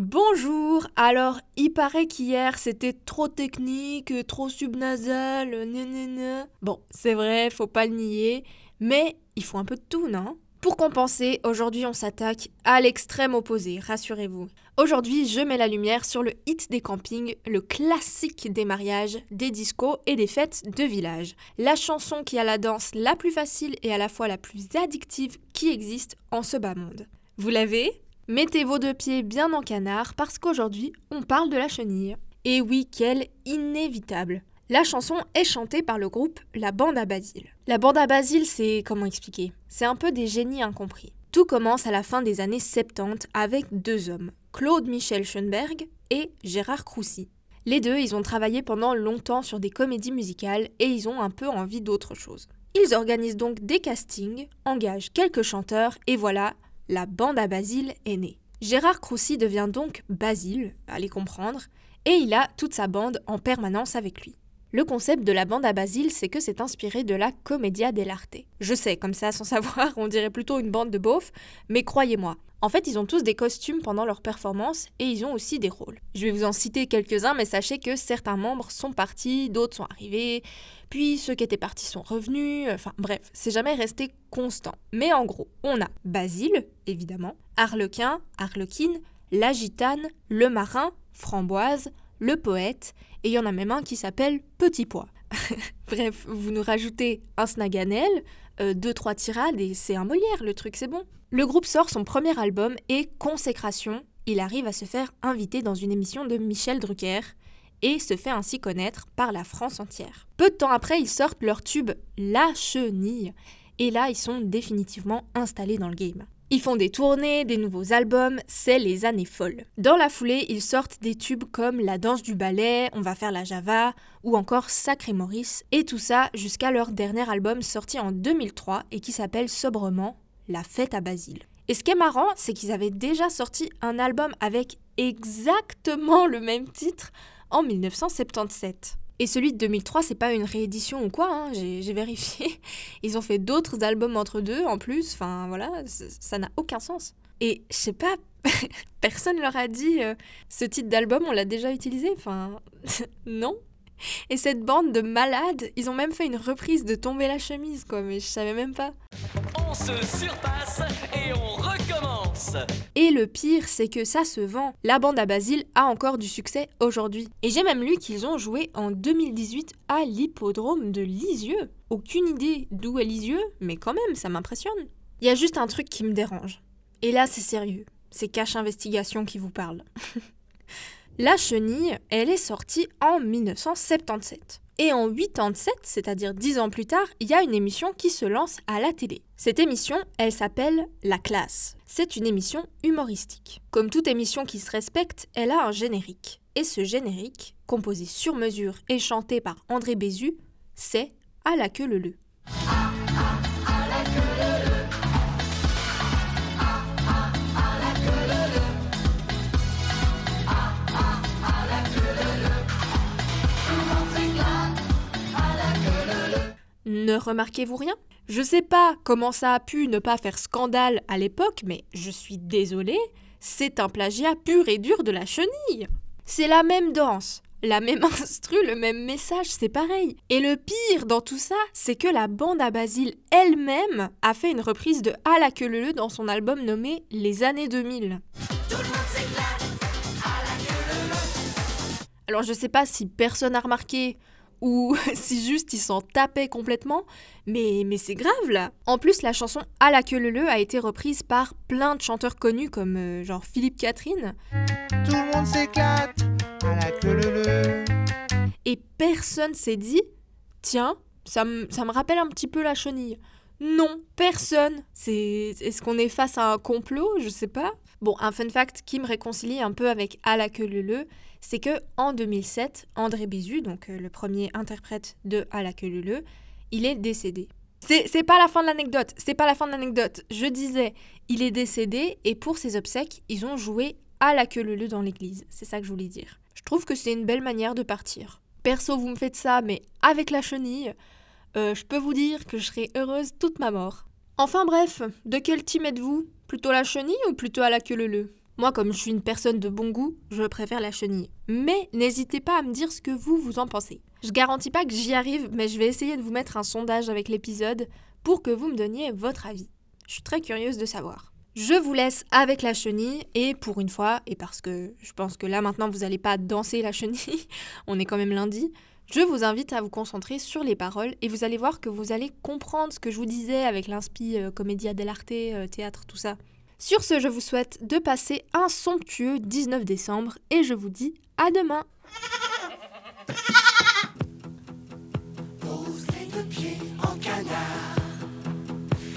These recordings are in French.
Bonjour, alors il paraît qu'hier c'était trop technique, trop subnasal, nanana. Bon, c'est vrai, faut pas le nier, mais il faut un peu de tout, non? Pour compenser, aujourd'hui on s'attaque à l'extrême opposé, rassurez-vous. Aujourd'hui, je mets la lumière sur le hit des campings, le classique des mariages, des discos et des fêtes de village. La chanson qui a la danse la plus facile et à la fois la plus addictive qui existe en ce bas monde. Vous l'avez? Mettez vos deux pieds bien en canard parce qu'aujourd'hui, on parle de la chenille. Et oui, quelle inévitable. La chanson est chantée par le groupe La Bande à Basile. La Bande à Basile, c'est comment expliquer C'est un peu des génies incompris. Tout commence à la fin des années 70 avec deux hommes, Claude Michel Schoenberg et Gérard Croussy. Les deux, ils ont travaillé pendant longtemps sur des comédies musicales et ils ont un peu envie d'autre chose. Ils organisent donc des castings, engagent quelques chanteurs et voilà, la bande à Basile est née. Gérard Croussy devient donc Basile, allez comprendre, et il a toute sa bande en permanence avec lui. Le concept de la bande à Basile, c'est que c'est inspiré de la Commedia dell'arte. Je sais, comme ça, sans savoir, on dirait plutôt une bande de beaufs, mais croyez-moi, en fait, ils ont tous des costumes pendant leur performance et ils ont aussi des rôles. Je vais vous en citer quelques-uns, mais sachez que certains membres sont partis, d'autres sont arrivés, puis ceux qui étaient partis sont revenus, enfin bref, c'est jamais resté constant. Mais en gros, on a Basile, évidemment, Harlequin, Harlequine, la gitane, le marin, Framboise, le poète, et il y en a même un qui s'appelle Petit Pois. Bref, vous nous rajoutez un snaganel, euh, deux trois tirades et c'est un Molière, le truc c'est bon. Le groupe sort son premier album et consécration, il arrive à se faire inviter dans une émission de Michel Drucker et se fait ainsi connaître par la France entière. Peu de temps après, ils sortent leur tube La Chenille et là ils sont définitivement installés dans le game. Ils font des tournées, des nouveaux albums, c'est les années folles. Dans la foulée, ils sortent des tubes comme La danse du ballet, On va faire la Java ou encore Sacré Maurice, et tout ça jusqu'à leur dernier album sorti en 2003 et qui s'appelle sobrement La fête à Basile. Et ce qui est marrant, c'est qu'ils avaient déjà sorti un album avec exactement le même titre en 1977. Et celui de 2003, c'est pas une réédition ou quoi, hein, j'ai vérifié. Ils ont fait d'autres albums entre deux en plus, enfin voilà, ça n'a aucun sens. Et je sais pas, personne leur a dit euh, ce titre d'album, on l'a déjà utilisé, enfin non. Et cette bande de malades, ils ont même fait une reprise de Tomber la chemise, quoi, mais je savais même pas. On se surpasse et on Et le pire, c'est que ça se vend. La bande à Basile a encore du succès aujourd'hui. Et j'ai même lu qu'ils ont joué en 2018 à l'hippodrome de Lisieux. Aucune idée d'où est Lisieux, mais quand même, ça m'impressionne. Il y a juste un truc qui me dérange. Et là, c'est sérieux. C'est Cache Investigation qui vous parle. La chenille, elle est sortie en 1977. Et en 87, c'est-à-dire 10 ans plus tard, il y a une émission qui se lance à la télé. Cette émission, elle s'appelle La classe. C'est une émission humoristique. Comme toute émission qui se respecte, elle a un générique. Et ce générique, composé sur mesure et chanté par André Bézu, c'est À la queue le le. Ne remarquez-vous rien? Je sais pas comment ça a pu ne pas faire scandale à l'époque, mais je suis désolée, c'est un plagiat pur et dur de la chenille. C'est la même danse, la même instru, le même message, c'est pareil. Et le pire dans tout ça, c'est que la bande à Basile elle-même a fait une reprise de À la queue leu dans son album nommé Les années 2000. Alors je sais pas si personne a remarqué ou si juste ils s'en tapaient complètement, mais, mais c'est grave là. En plus, la chanson À la queue leu a été reprise par plein de chanteurs connus comme euh, genre Philippe Catherine. Tout le monde s'éclate à la queue leu. Et personne s'est dit Tiens, ça, ça me rappelle un petit peu la chenille. Non, personne. C'est est-ce qu'on est face à un complot, je sais pas. Bon, un fun fact qui me réconcilie un peu avec À la queue leu, c'est que en 2007, André Bézu, donc euh, le premier interprète de À la queue leu, il est décédé. C'est pas la fin de l'anecdote, c'est pas la fin de l'anecdote. Je disais, il est décédé et pour ses obsèques, ils ont joué à la queue leu dans l'église. C'est ça que je voulais dire. Je trouve que c'est une belle manière de partir. Perso, vous me faites ça, mais avec la chenille, euh, je peux vous dire que je serai heureuse toute ma mort. Enfin bref, de quel team êtes-vous? Plutôt la chenille ou plutôt à la queue leu Moi, comme je suis une personne de bon goût, je préfère la chenille. Mais n'hésitez pas à me dire ce que vous, vous en pensez. Je garantis pas que j'y arrive, mais je vais essayer de vous mettre un sondage avec l'épisode pour que vous me donniez votre avis. Je suis très curieuse de savoir. Je vous laisse avec la chenille et pour une fois, et parce que je pense que là maintenant vous n'allez pas danser la chenille, on est quand même lundi, je vous invite à vous concentrer sur les paroles et vous allez voir que vous allez comprendre ce que je vous disais avec l'inspi euh, Commedia dell'arte, euh, théâtre, tout ça. Sur ce, je vous souhaite de passer un somptueux 19 décembre et je vous dis à demain.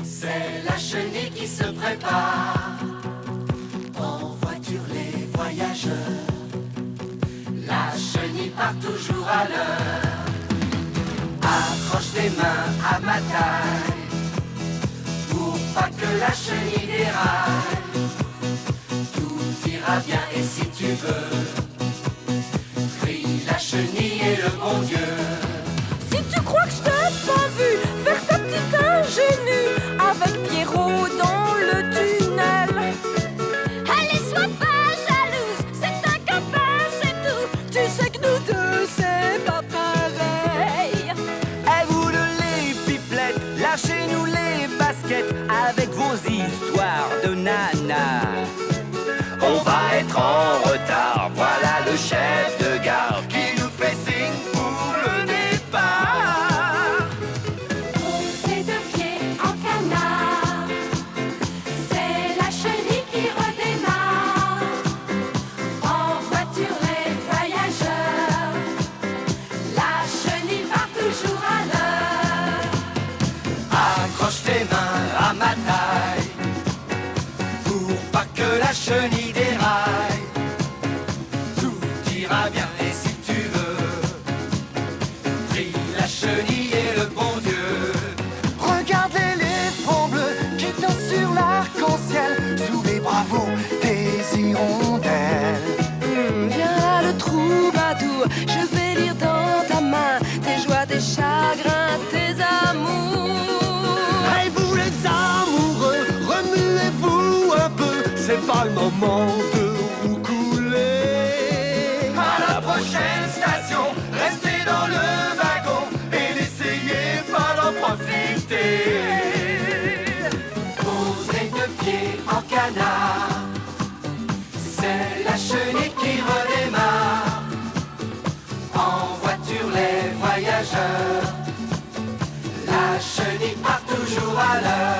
C'est la chenille qui se prépare. En voiture, les voyageurs. Part toujours à l'heure. Accroche tes mains à ma taille. Pour pas que la chenille déraille. Tout ira bien et si tu veux. Prie la chenille et le bon Dieu. Avec vos histoires de nana. Je vais lire dans ta main tes joies, tes chagrins, tes amours. Et vous les amoureux, remuez-vous un peu, c'est pas le moment chenille part toujours à l'heure.